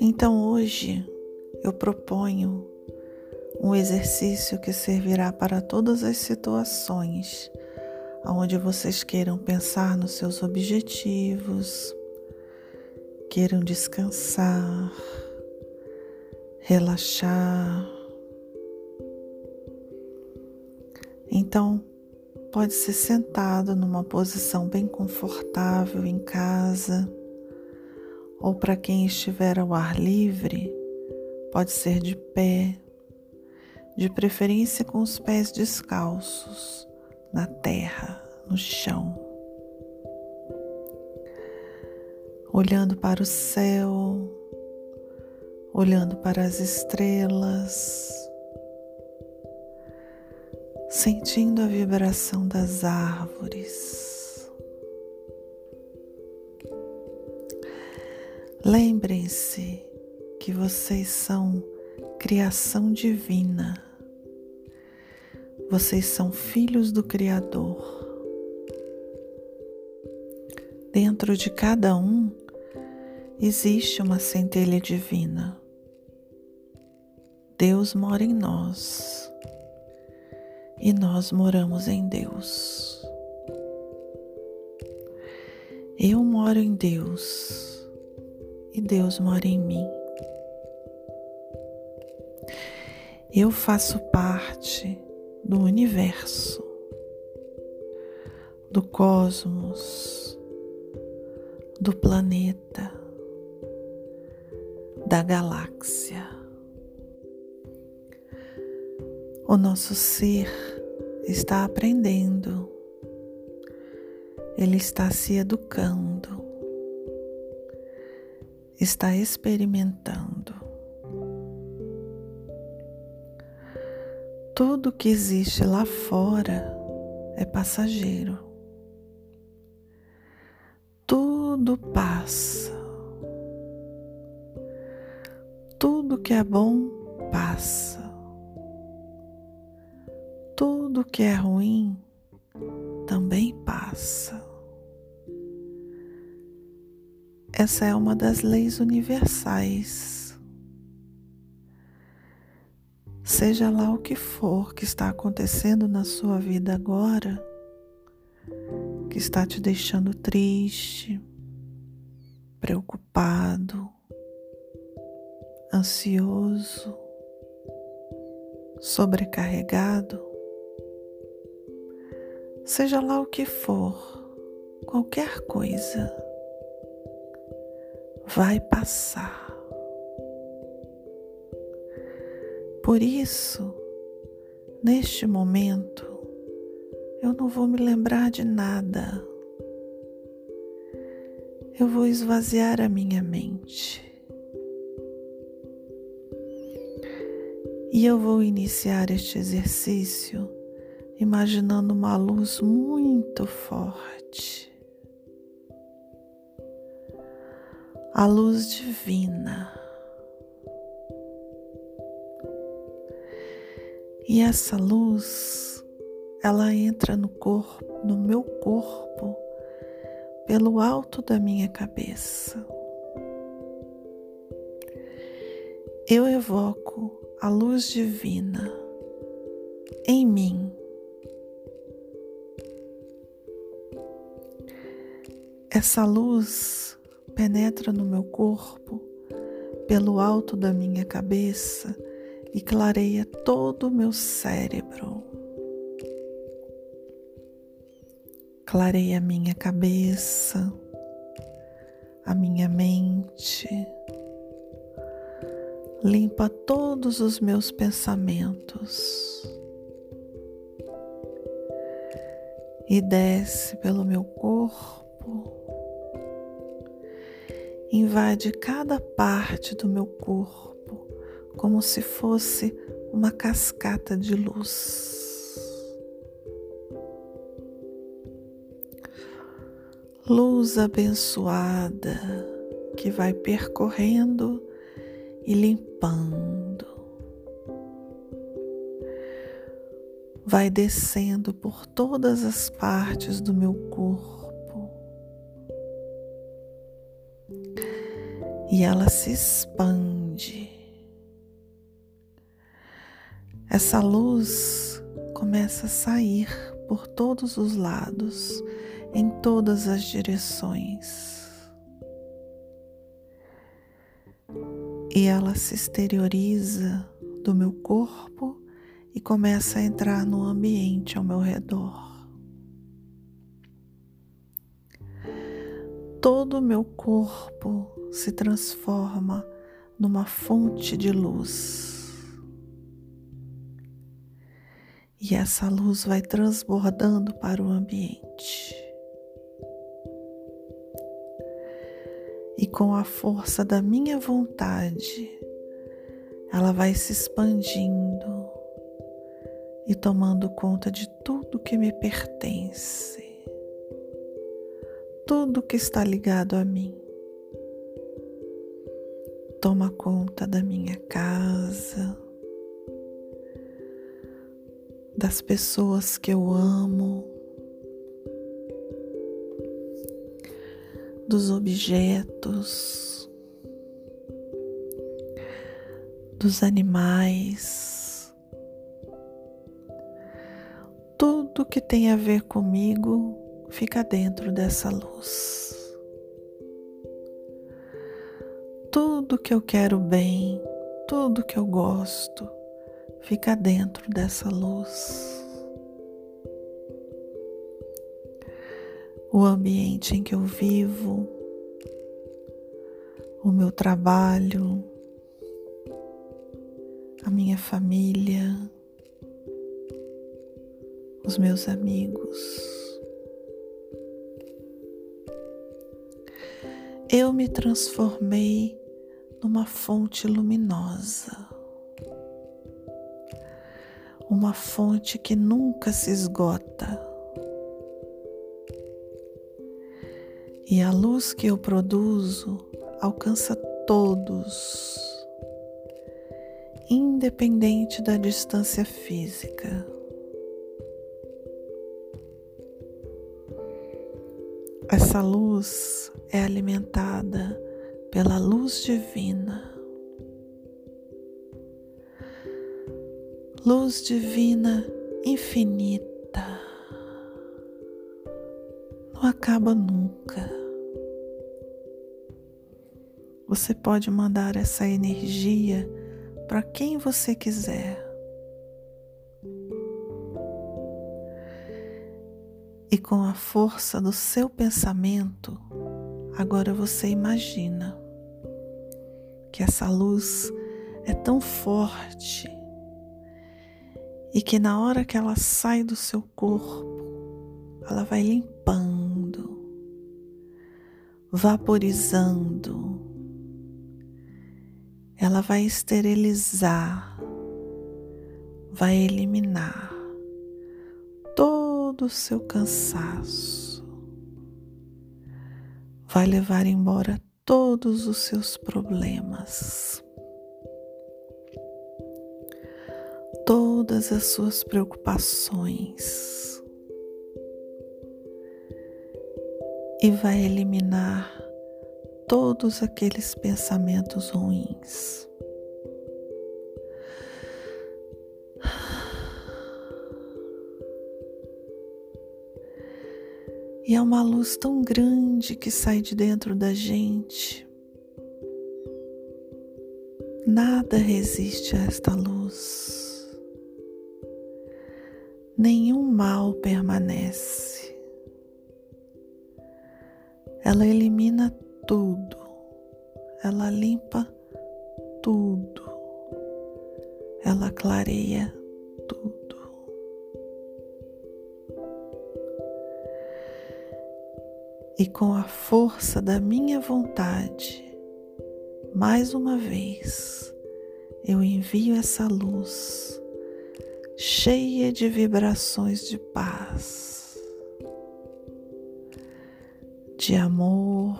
Então hoje eu proponho um exercício que servirá para todas as situações onde vocês queiram pensar nos seus objetivos, queiram descansar, relaxar. Então, pode ser sentado numa posição bem confortável em casa, ou para quem estiver ao ar livre, pode ser de pé de preferência com os pés descalços na terra, no chão. Olhando para o céu, olhando para as estrelas, sentindo a vibração das árvores. Lembrem-se que vocês são criação divina. Vocês são filhos do Criador. Dentro de cada um existe uma centelha divina. Deus mora em nós e nós moramos em Deus. Eu moro em Deus e Deus mora em mim. Eu faço parte do universo, do cosmos, do planeta, da galáxia. O nosso ser está aprendendo, ele está se educando, está experimentando. Tudo que existe lá fora é passageiro. Tudo passa. Tudo que é bom passa. Que é ruim também passa. Essa é uma das leis universais Seja lá o que for que está acontecendo na sua vida agora, que está te deixando triste, preocupado, ansioso, sobrecarregado, seja lá o que for, qualquer coisa, vai passar. Por isso, neste momento, eu não vou me lembrar de nada. Eu vou esvaziar a minha mente. E eu vou iniciar este exercício imaginando uma luz muito forte. A luz divina E essa luz, ela entra no corpo, no meu corpo, pelo alto da minha cabeça. Eu evoco a luz divina em mim. Essa luz penetra no meu corpo pelo alto da minha cabeça e clareia todo o meu cérebro. Clareia a minha cabeça, a minha mente, limpa todos os meus pensamentos e desce pelo meu corpo, invade cada parte do meu corpo como se fosse uma cascata de luz. Luz abençoada que vai percorrendo e limpando. vai descendo por todas as partes do meu corpo e ela se expande. Essa luz começa a sair por todos os lados, em todas as direções. E ela se exterioriza do meu corpo e começa a entrar no ambiente ao meu redor. Todo o meu corpo se transforma numa fonte de luz. E essa luz vai transbordando para o ambiente. E com a força da minha vontade, ela vai se expandindo e tomando conta de tudo que me pertence, tudo que está ligado a mim. Toma conta da minha casa, das pessoas que eu amo, dos objetos, dos animais tudo que tem a ver comigo fica dentro dessa luz. Tudo que eu quero bem, tudo que eu gosto, fica dentro dessa luz. O ambiente em que eu vivo, o meu trabalho, a minha família, os meus amigos. Eu me transformei numa fonte luminosa, uma fonte que nunca se esgota. E a luz que eu produzo alcança todos, independente da distância física. Essa luz é alimentada pela luz divina. Luz divina infinita. Não acaba nunca. Você pode mandar essa energia para quem você quiser. E com a força do seu pensamento, agora você imagina que essa luz é tão forte e que na hora que ela sai do seu corpo, ela vai limpando, vaporizando, ela vai esterilizar, vai eliminar todo o seu cansaço, vai levar embora todos os seus problemas, todas as suas preocupações e vai eliminar todos aqueles pensamentos ruins. E é uma luz tão grande que sai de dentro da gente. Nada resiste a esta luz. Nenhum mal permanece. Ela elimina tudo. Ela limpa tudo. Ela clareia tudo. E com a força da minha vontade, mais uma vez, eu envio essa luz cheia de vibrações de paz, de amor,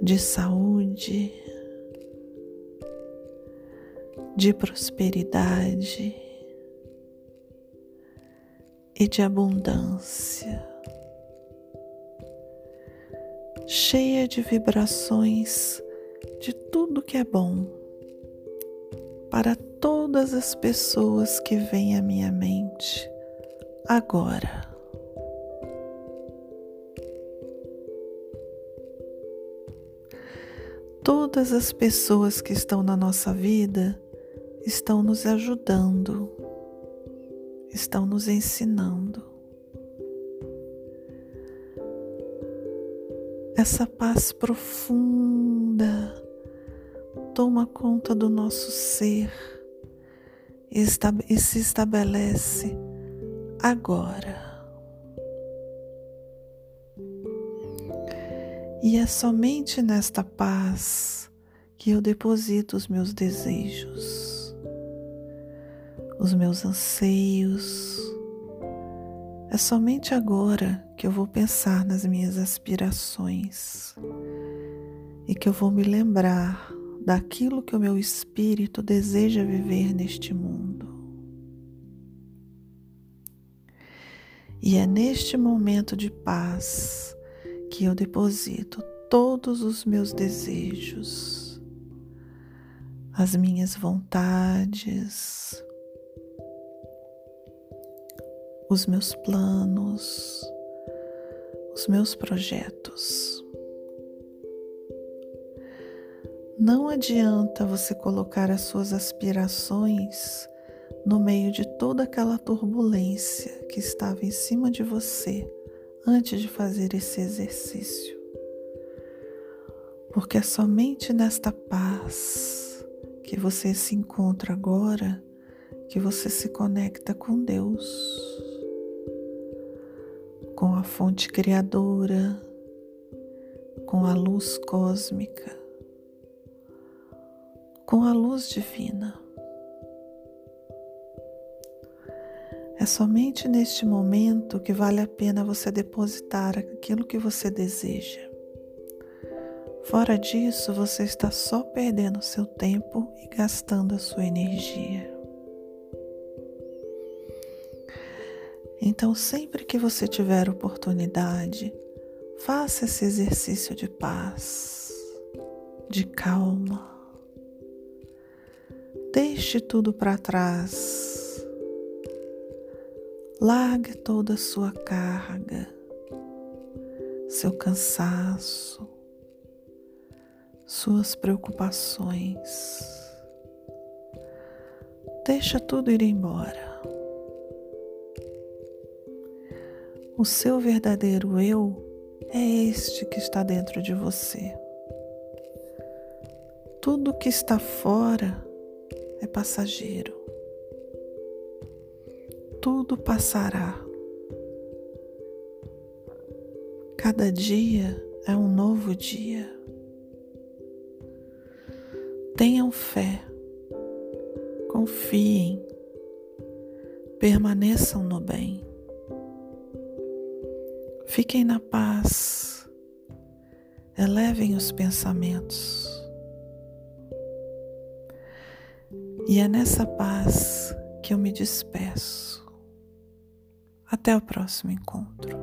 de saúde, de prosperidade e de abundância, cheia de vibrações de tudo que é bom para todas as pessoas que vêm à minha mente agora. Todas as pessoas que estão na nossa vida estão nos ajudando, estão nos ensinando. Essa paz profunda toma conta do nosso ser e se estabelece agora. E é somente nesta paz que eu deposito os meus desejos, os meus anseios. É somente agora que eu vou pensar nas minhas aspirações e que eu vou me lembrar daquilo que o meu espírito deseja viver neste mundo. E é neste momento de paz que eu deposito todos os meus desejos, as minhas vontades, os meus planos, os meus projetos. Não adianta você colocar as suas aspirações no meio de toda aquela turbulência que estava em cima de você antes de fazer esse exercício. Porque é somente nesta paz que você se encontra agora que você se conecta com Deus, com a fonte criadora, com a luz cósmica, com a luz divina. É somente neste momento que vale a pena você depositar aquilo que você deseja. Fora disso, você está só perdendo seu tempo e gastando a sua energia. Então, sempre que você tiver oportunidade, faça esse exercício de paz, de calma. Deixe tudo para trás Largue toda a sua carga, seu cansaço, suas preocupações. Deixa tudo ir embora. O seu verdadeiro eu é este que está dentro de você. Tudo que está fora é passageiro tudo passará. Cada dia é um novo dia. Tenham fé, confiem, permaneçam no bem. Fiquem na paz, elevem os pensamentos. E é nessa paz que eu me despeço. Até o próximo encontro.